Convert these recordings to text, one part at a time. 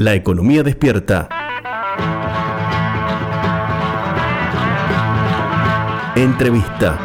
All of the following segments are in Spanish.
La economía despierta. Entrevista.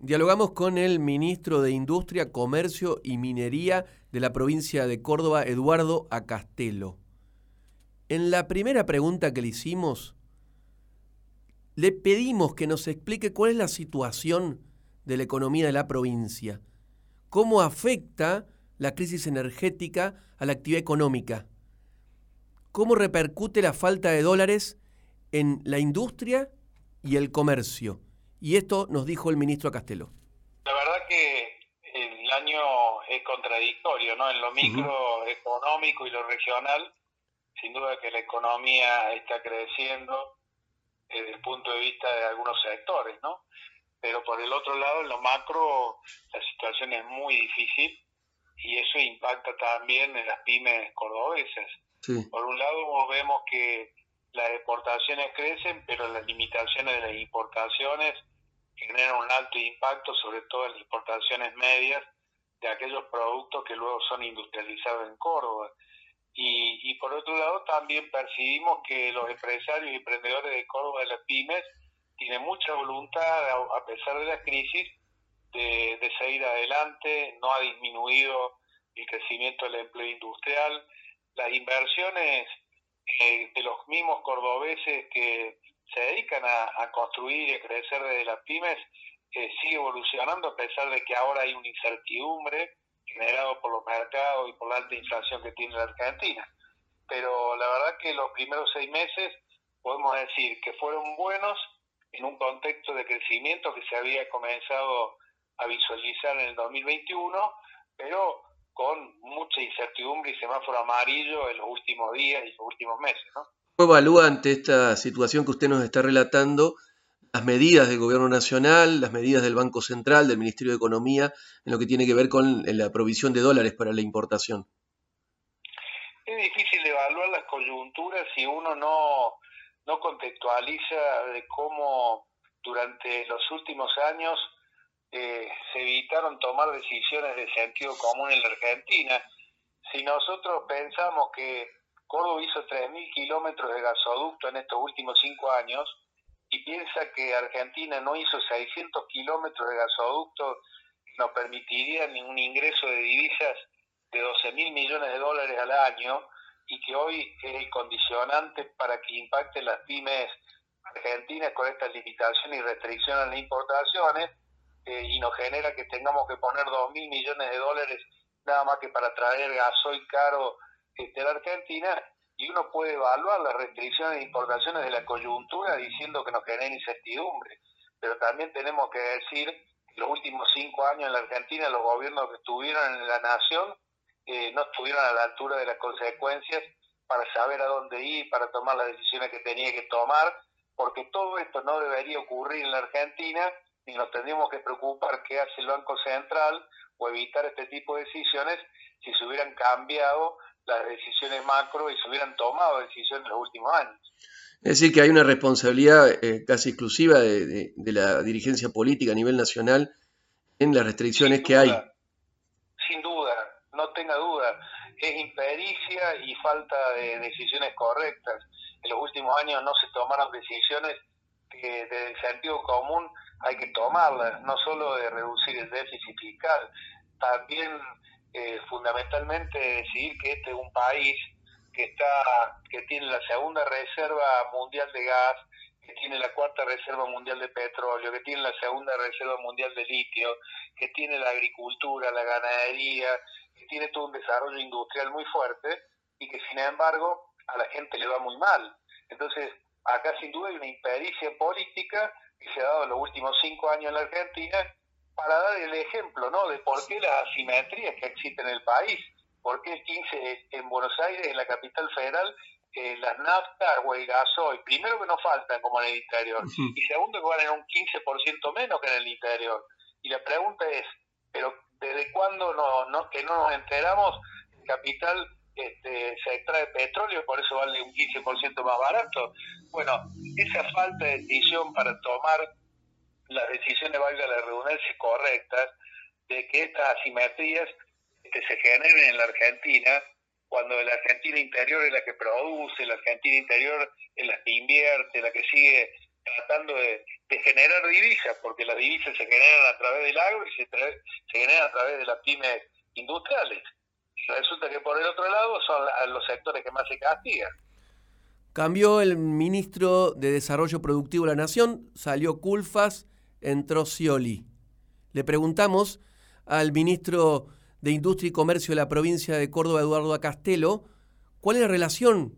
Dialogamos con el ministro de Industria, Comercio y Minería de la provincia de Córdoba, Eduardo Acastelo. En la primera pregunta que le hicimos, le pedimos que nos explique cuál es la situación de la economía de la provincia, cómo afecta la crisis energética a la actividad económica, cómo repercute la falta de dólares en la industria y el comercio. Y esto nos dijo el ministro Castelo. La verdad que el año es contradictorio, ¿no? En lo microeconómico y lo regional, sin duda que la economía está creciendo, desde el punto de vista de algunos sectores, ¿no? Pero por el otro lado, en lo macro, la situación es muy difícil y eso impacta también en las pymes cordobesas. Por un lado, vemos que las exportaciones crecen, pero las limitaciones de las importaciones generan un alto impacto, sobre todo en las importaciones medias de aquellos productos que luego son industrializados en Córdoba. Y, por otro lado, también percibimos que los empresarios y emprendedores de Córdoba de las pymes tienen mucha voluntad, a pesar de la crisis, de, seguir adelante. No ha disminuido el crecimiento del empleo industrial. Las inversiones eh, de los mismos cordobeses que se dedican a, construir y a crecer desde las pymes eh, sigue evolucionando a pesar de que ahora hay una incertidumbre generado por los mercados y por la alta inflación que tiene la Argentina. Pero la verdad que los primeros seis meses podemos decir que fueron buenos en un contexto de crecimiento que se había comenzado a visualizar en el 2021, pero con mucha incertidumbre y semáforo amarillo en los últimos días y los últimos meses. ¿no? ¿Cómo evalúa ante esta situación que usted nos está relatando las medidas del Gobierno Nacional, las medidas del Banco Central, del Ministerio de Economía, en lo que tiene que ver con la provisión de dólares para la importación? Es difícil evaluar las coyunturas si uno no, no contextualiza de cómo durante los últimos años eh, se evitaron tomar decisiones de sentido común en la Argentina. Si nosotros pensamos que Córdoba hizo 3.000 kilómetros de gasoducto en estos últimos cinco años, y piensa que Argentina no hizo 600 kilómetros de gasoducto que nos permitirían un ingreso de divisas de 12 mil millones de dólares al año y que hoy es el condicionante para que impacte las pymes argentinas con estas limitaciones y restricciones en las importaciones eh, y nos genera que tengamos que poner 2 mil millones de dólares nada más que para traer gasoil caro este, a la Argentina y uno puede evaluar las restricciones de importaciones de la coyuntura diciendo que nos genera incertidumbre, pero también tenemos que decir que los últimos cinco años en la Argentina los gobiernos que estuvieron en la nación eh, no estuvieron a la altura de las consecuencias para saber a dónde ir, para tomar las decisiones que tenía que tomar, porque todo esto no debería ocurrir en la Argentina y nos tendríamos que preocupar qué hace el Banco Central o evitar este tipo de decisiones si se hubieran cambiado las decisiones macro y se hubieran tomado decisiones en los últimos años. Es decir, que hay una responsabilidad eh, casi exclusiva de, la dirigencia política a nivel nacional en las restricciones que hay. Sin duda, no tenga duda. Es impericia y falta de decisiones correctas. En los últimos años no se tomaron decisiones que el sentido común hay que tomarlas, no solo de reducir el déficit fiscal, también eh, fundamentalmente decir que este es un país que está que tiene la segunda reserva mundial de gas, que tiene la cuarta reserva mundial de petróleo, que tiene la segunda reserva mundial de litio, que tiene la agricultura, la ganadería, que tiene todo un desarrollo industrial muy fuerte y que sin embargo a la gente le va muy mal. Entonces, acá sin duda hay una impericia política que se ha dado en los últimos cinco años en la Argentina para dar el ejemplo ¿no? de por qué las asimetrías que existen en el país, por qué el 15 en Buenos Aires, en la capital federal, eh, las naftas o el gasoil, primero que no faltan como en el interior, y segundo que van en un 15% menos que en el interior. Y la pregunta es, ¿pero desde cuándo no, no, que no nos enteramos? El capital este, se extrae petróleo, por eso vale un 15% más barato. Bueno, esa falta de decisión para tomar las decisiones, valga la redundancia, correctas, de que estas asimetrías que se generen en la Argentina, cuando la Argentina interior es la que produce, la Argentina interior es la que invierte, la que sigue tratando de, generar divisas, porque las divisas se generan a través del agro y se, generan a través de las pymes industriales. Y resulta que por el otro lado son los sectores que más se castigan. Cambió el ministro de Desarrollo Productivo de la Nación, salió Culfas, entró Scioli. Le preguntamos al ministro de Industria y Comercio de la provincia de Córdoba, Eduardo Acastelo, cuál es la relación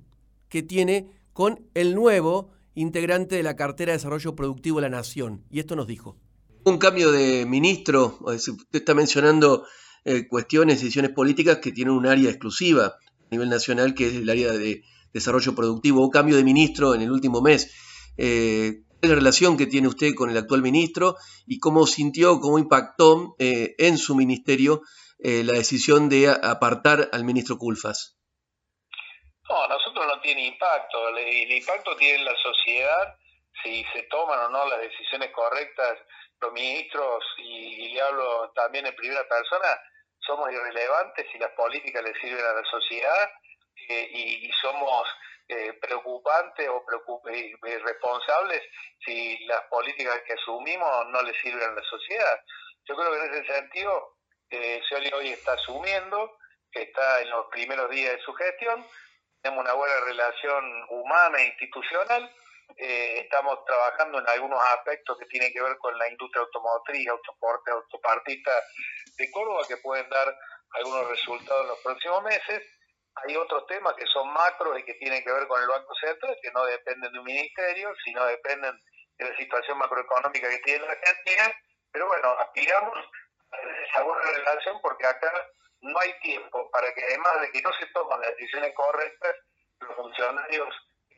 que tiene con el nuevo integrante de la cartera de Desarrollo Productivo de la Nación. Y esto nos dijo. Un cambio de ministro, usted está mencionando eh, cuestiones, decisiones políticas que tienen un área exclusiva a nivel nacional, que es el área de desarrollo productivo. Un cambio de ministro en el último mes. Eh, ¿Cuál es la relación que tiene usted con el actual ministro y cómo sintió, cómo impactó eh, en su ministerio la decisión de apartar al ministro Culfas? No, nosotros no tiene impacto. El, impacto tiene en la sociedad si se toman o no las decisiones correctas los ministros, y, le hablo también en primera persona, somos irrelevantes si las políticas le sirven a la sociedad eh, y, somos eh, preocupantes o responsables si las políticas que asumimos no le sirven a la sociedad. Yo creo que en ese sentido, eh, hoy está asumiendo, está en los primeros días de su gestión, tenemos una buena relación humana e institucional. Eh, estamos trabajando en algunos aspectos que tienen que ver con la industria automotriz, autoporte, autopartista de Córdoba que pueden dar algunos resultados en los próximos meses. Hay otros temas que son macros y que tienen que ver con el Banco Central, que no dependen de un ministerio, sino dependen de la situación macroeconómica que tiene la Argentina. Pero bueno, aspiramos a esa buena relación porque acá no hay tiempo para que además de que no se toman las decisiones correctas, los funcionarios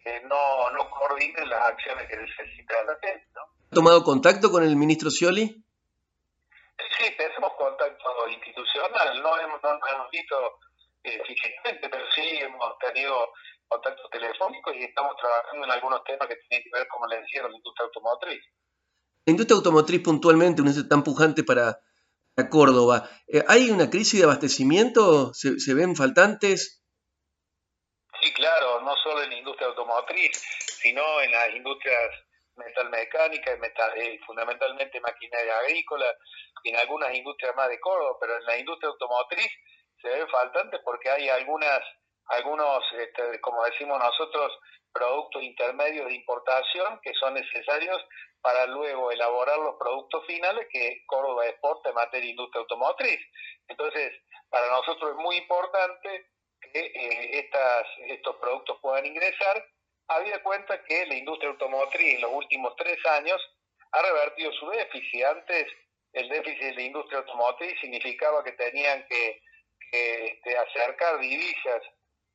eh, no, no coordinen las acciones que necesita la gente. ¿no? ¿Ha tomado contacto con el ministro Scioli? Sí, tenemos contacto institucional, no hemos, no hemos visto eh, físicamente, pero sí hemos tenido contacto telefónico y estamos trabajando en algunos temas que tienen que ver, como le decía, con la industria automotriz. La industria automotriz puntualmente, un industria tan pujante para Córdoba. Eh, ¿Hay una crisis de abastecimiento? ¿Se, ven faltantes? Sí, claro, no solo en la industria automotriz, sino en las industrias metalmecánicas, metal, eh, fundamentalmente maquinaria agrícola, y en algunas industrias más de Córdoba, pero en la industria automotriz se ven faltantes porque hay algunas, algunos, este, como decimos nosotros, productos intermedios de importación que son necesarios para luego elaborar los productos finales que Córdoba exporta en materia de industria automotriz. Entonces, para nosotros es muy importante que eh, estas, estos productos puedan ingresar, había cuenta que la industria automotriz en los últimos tres años ha revertido su déficit. Antes el déficit de la industria automotriz significaba que tenían que, este, acercar divisas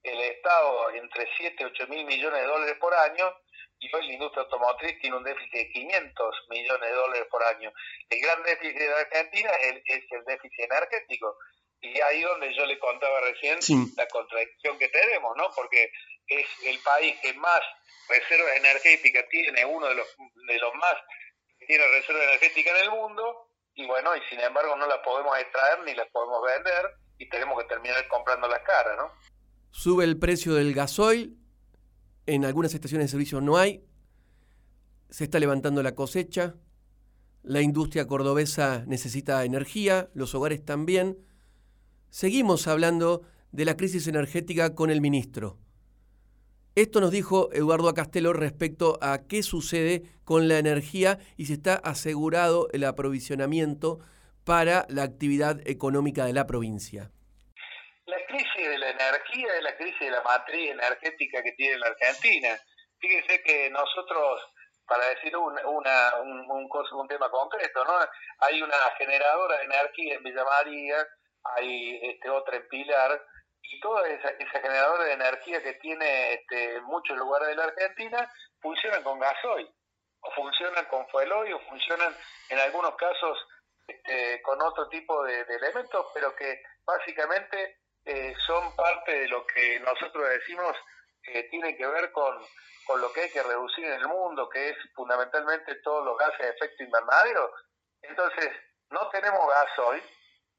el Estado entre 7 y 8 mil millones de dólares por año y hoy la industria automotriz tiene un déficit de 500 millones de dólares por año. El gran déficit de Argentina es, el déficit energético. Y ahí donde yo le contaba recién la contradicción que tenemos, ¿no? Porque es el país que más reservas energéticas tiene, uno de los, de los más que tiene reservas energéticas en el mundo, y bueno, y sin embargo no las podemos extraer ni las podemos vender, y tenemos que terminar comprando las caras, ¿no? Sube el precio del gasoil, en algunas estaciones de servicio no hay, se está levantando la cosecha, la industria cordobesa necesita energía, los hogares también. Seguimos hablando de la crisis energética con el ministro. Esto nos dijo Eduardo Acastelo respecto a qué sucede con la energía y si está asegurado el aprovisionamiento para la actividad económica de la provincia crisis de la energía es la crisis de la matriz energética que tiene la Argentina. Fíjense que nosotros, para decir una, un, un, tema concreto, ¿no? hay una generadora de energía en Villa María, hay este, otra en Pilar, y toda esa, esa generadora de energía que tiene este, muchos lugares de la Argentina funcionan con gasoil, o funcionan con fueloil, o funcionan en algunos casos este, con otro tipo de elementos, pero que básicamente eh, son parte de lo que nosotros decimos que tiene que ver con, con lo que hay que reducir en el mundo, que es fundamentalmente todos los gases de efecto invernadero. Entonces, no tenemos gas hoy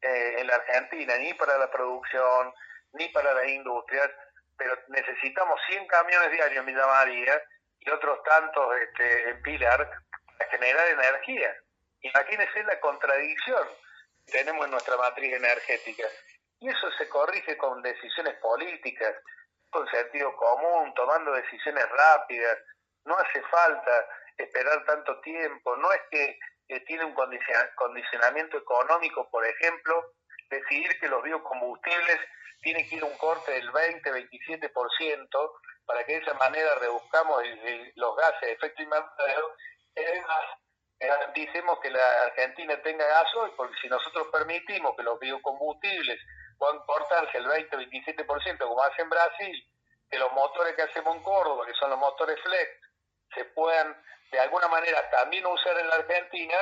eh, en la Argentina, ni para la producción, ni para las industrias, pero necesitamos 100 camiones diarios en Villa María y otros tantos este, en Pilar para generar energía. Imagínense la contradicción que tenemos en nuestra matriz energética. Y eso se corrige con decisiones políticas, con sentido común, tomando decisiones rápidas. No hace falta esperar tanto tiempo. No es que tiene un condicionamiento económico, por ejemplo, decidir que los biocombustibles tienen que ir un corte del 20-27% para que de esa manera reduzcamos los gases de efecto invernadero. Garanticemos que la Argentina tenga gasoil, porque si nosotros permitimos que los biocombustibles puedan cortarse el 20-27%, como hace en Brasil, que los motores que hacemos en Córdoba, que son los motores flex, se puedan de alguna manera también usar en la Argentina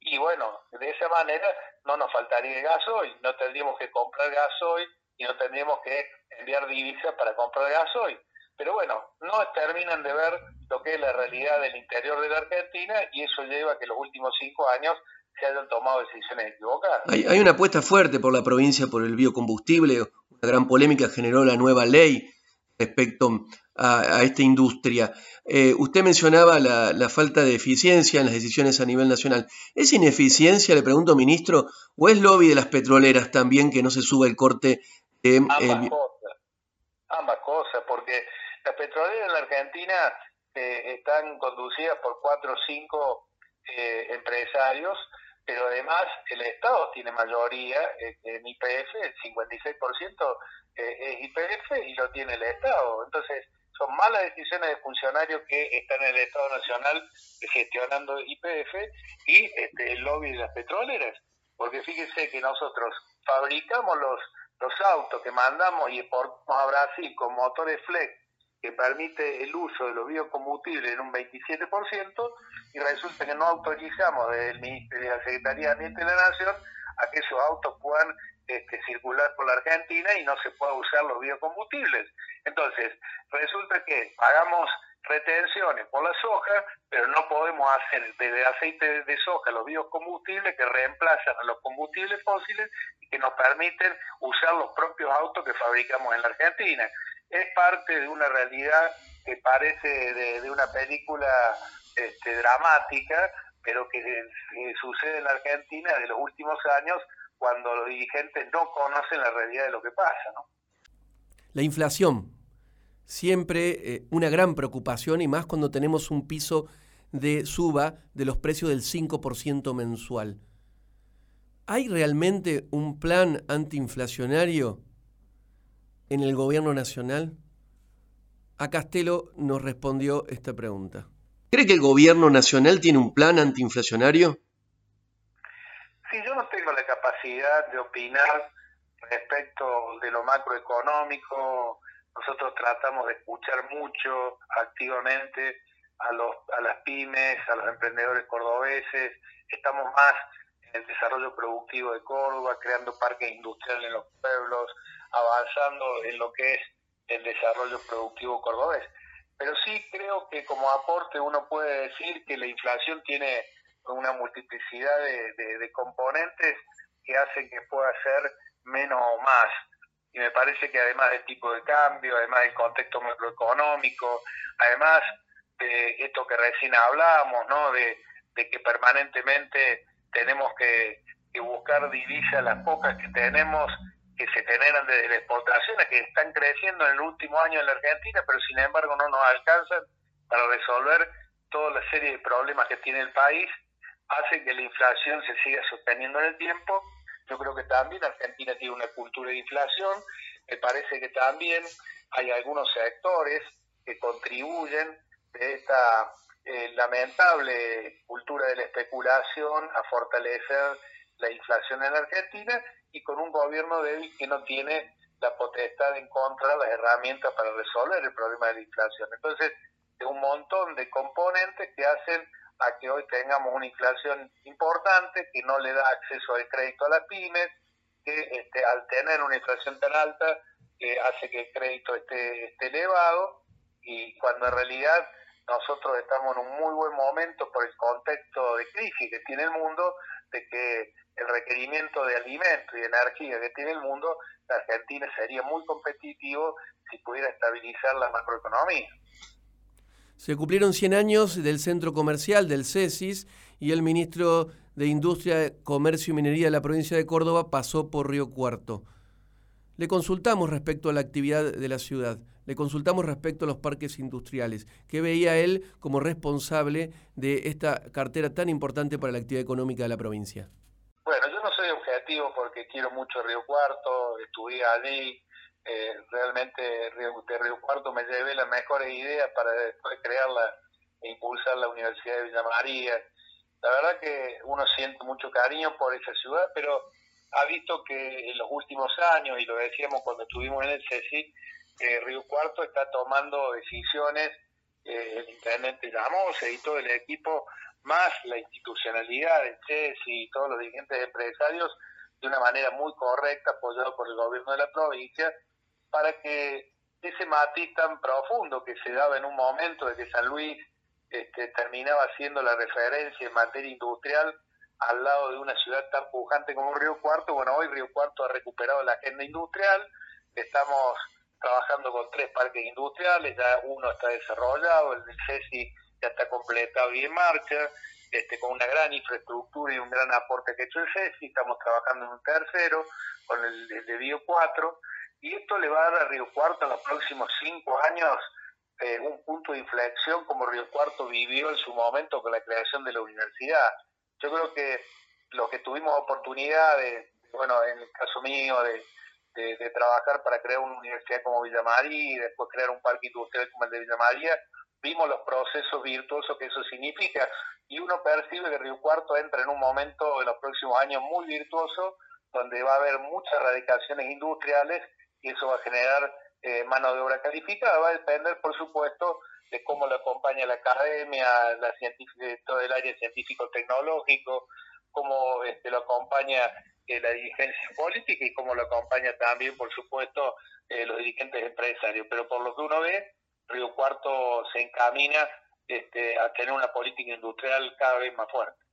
y bueno, de esa manera no nos faltaría gasoil, no tendríamos que comprar gasoil y no tendríamos que enviar divisas para comprar gasoil. Pero bueno, no terminan de ver lo que es la realidad del interior de la Argentina y eso lleva a que los últimos cinco años se hayan tomado decisiones equivocadas. Hay, hay una apuesta fuerte por la provincia por el biocombustible, una gran polémica generó la nueva ley respecto a, esta industria. Eh, usted mencionaba la, falta de eficiencia en las decisiones a nivel nacional. ¿Es ineficiencia, le pregunto, ministro, o es lobby de las petroleras también que no se suba el corte de... Ambas cosas, ambas cosas, porque las petroleras en la Argentina eh, están conducidas por cuatro o cinco eh, empresarios, pero además el Estado tiene mayoría en IPF, el 56% es IPF y lo tiene el Estado. Entonces, son malas decisiones de funcionarios que están en el Estado Nacional gestionando IPF y este, el lobby de las petroleras. Porque fíjense que nosotros fabricamos los, los autos que mandamos y exportamos a Brasil con motores flex que permite el uso de los biocombustibles en un 27% y resulta que no autorizamos Ministerio de la Secretaría de Ambiente de la Nación a que esos autos puedan este, circular por la Argentina y no se pueda usar los biocombustibles. Entonces, resulta que pagamos retenciones por la soja, pero no podemos hacer desde aceite de soja los biocombustibles que reemplazan a los combustibles fósiles y que nos permiten usar los propios autos que fabricamos en la Argentina. Es parte de una realidad que parece de, una película este, dramática, pero que sucede en la Argentina de los últimos años cuando los dirigentes no conocen la realidad de lo que pasa. ¿no? La inflación, siempre eh, una gran preocupación y más cuando tenemos un piso de suba de los precios del 5% mensual. ¿Hay realmente un plan antiinflacionario en el gobierno nacional? A Castelo nos respondió esta pregunta. ¿Cree que el gobierno nacional tiene un plan antiinflacionario? Sí, yo no tengo la capacidad de opinar respecto de lo macroeconómico. Nosotros tratamos de escuchar mucho activamente a, los, a las pymes, a los emprendedores cordobeses. Estamos más en el desarrollo productivo de Córdoba, creando parques industriales en los pueblos, avanzando en lo que es el desarrollo productivo cordobés. Pero sí creo que como aporte uno puede decir que la inflación tiene una multiplicidad de, componentes que hacen que pueda ser menos o más. Y me parece que además del tipo de cambio, además del contexto macroeconómico, además de esto que recién hablábamos, ¿no? de, que permanentemente tenemos que, buscar divisas, las pocas que tenemos, que se generan desde las exportaciones, que están creciendo en el último año en la Argentina, pero sin embargo no nos alcanzan para resolver toda la serie de problemas que tiene el país hace que la inflación se siga sosteniendo en el tiempo. Yo creo que también Argentina tiene una cultura de inflación. Me parece que también hay algunos sectores que contribuyen de esta eh, lamentable cultura de la especulación a fortalecer la inflación en Argentina y con un gobierno débil que no tiene la potestad de encontrar las herramientas para resolver el problema de la inflación. Entonces, es un montón de componentes que hacen a que hoy tengamos una inflación importante que no le da acceso al crédito a las pymes, que este, al tener una inflación tan alta hace que el crédito esté, esté elevado y cuando en realidad nosotros estamos en un muy buen momento por el contexto de crisis que tiene el mundo, que el requerimiento de alimento y de energía que tiene el mundo, la Argentina sería muy competitivo si pudiera estabilizar la macroeconomía. Se cumplieron 100 años del centro comercial del CESIS y el ministro de Industria, Comercio y Minería de la provincia de Córdoba pasó por Río Cuarto. Le consultamos respecto a la actividad de la ciudad, le consultamos respecto a los parques industriales, que veía él como responsable de esta cartera tan importante para la actividad económica de la provincia. Bueno, yo no soy objetivo porque quiero mucho Río Cuarto, estudié allí, eh, realmente de Río Cuarto me llevé las mejores ideas para después crearla e impulsar la Universidad de Villa María. La verdad que uno siente mucho cariño por esa ciudad, pero ha visto que en los últimos años, y lo decíamos cuando estuvimos en el CECI, que Río Cuarto está tomando decisiones, eh, el intendente y todo el equipo, más la institucionalidad del CECI y todos los dirigentes empresarios, de una manera muy correcta, apoyado por el gobierno de la provincia, para que ese matiz tan profundo que se daba en un momento de que San Luis este, terminaba siendo la referencia en materia industrial, al lado de una ciudad tan pujante como Río Cuarto. Bueno, hoy Río Cuarto ha recuperado la agenda industrial, estamos trabajando con tres parques industriales, ya uno está desarrollado, el de CESI ya está completado y en marcha, este, con una gran infraestructura y un gran aporte que ha hecho el CESI, estamos trabajando en un tercero, con el, de Bio 4, y esto le va a dar a Río Cuarto en los próximos cinco años eh, un punto de inflexión como Río Cuarto vivió en su momento con la creación de la universidad. Yo creo que los que tuvimos oportunidad de, bueno, en el caso mío, de, trabajar para crear una universidad como Villa María y después crear un parque industrial como el de Villa María, vimos los procesos virtuosos que eso significa. Y uno percibe que Río Cuarto entra en un momento en los próximos años muy virtuoso donde va a haber muchas radicaciones industriales y eso va a generar eh, mano de obra calificada, va a depender por supuesto cómo lo acompaña la academia, la todo el área científico-tecnológico, cómo este, lo acompaña eh, la dirigencia política y cómo lo acompaña también, por supuesto, eh, los dirigentes empresarios. Pero por lo que uno ve, Río Cuarto se encamina este, a tener una política industrial cada vez más fuerte.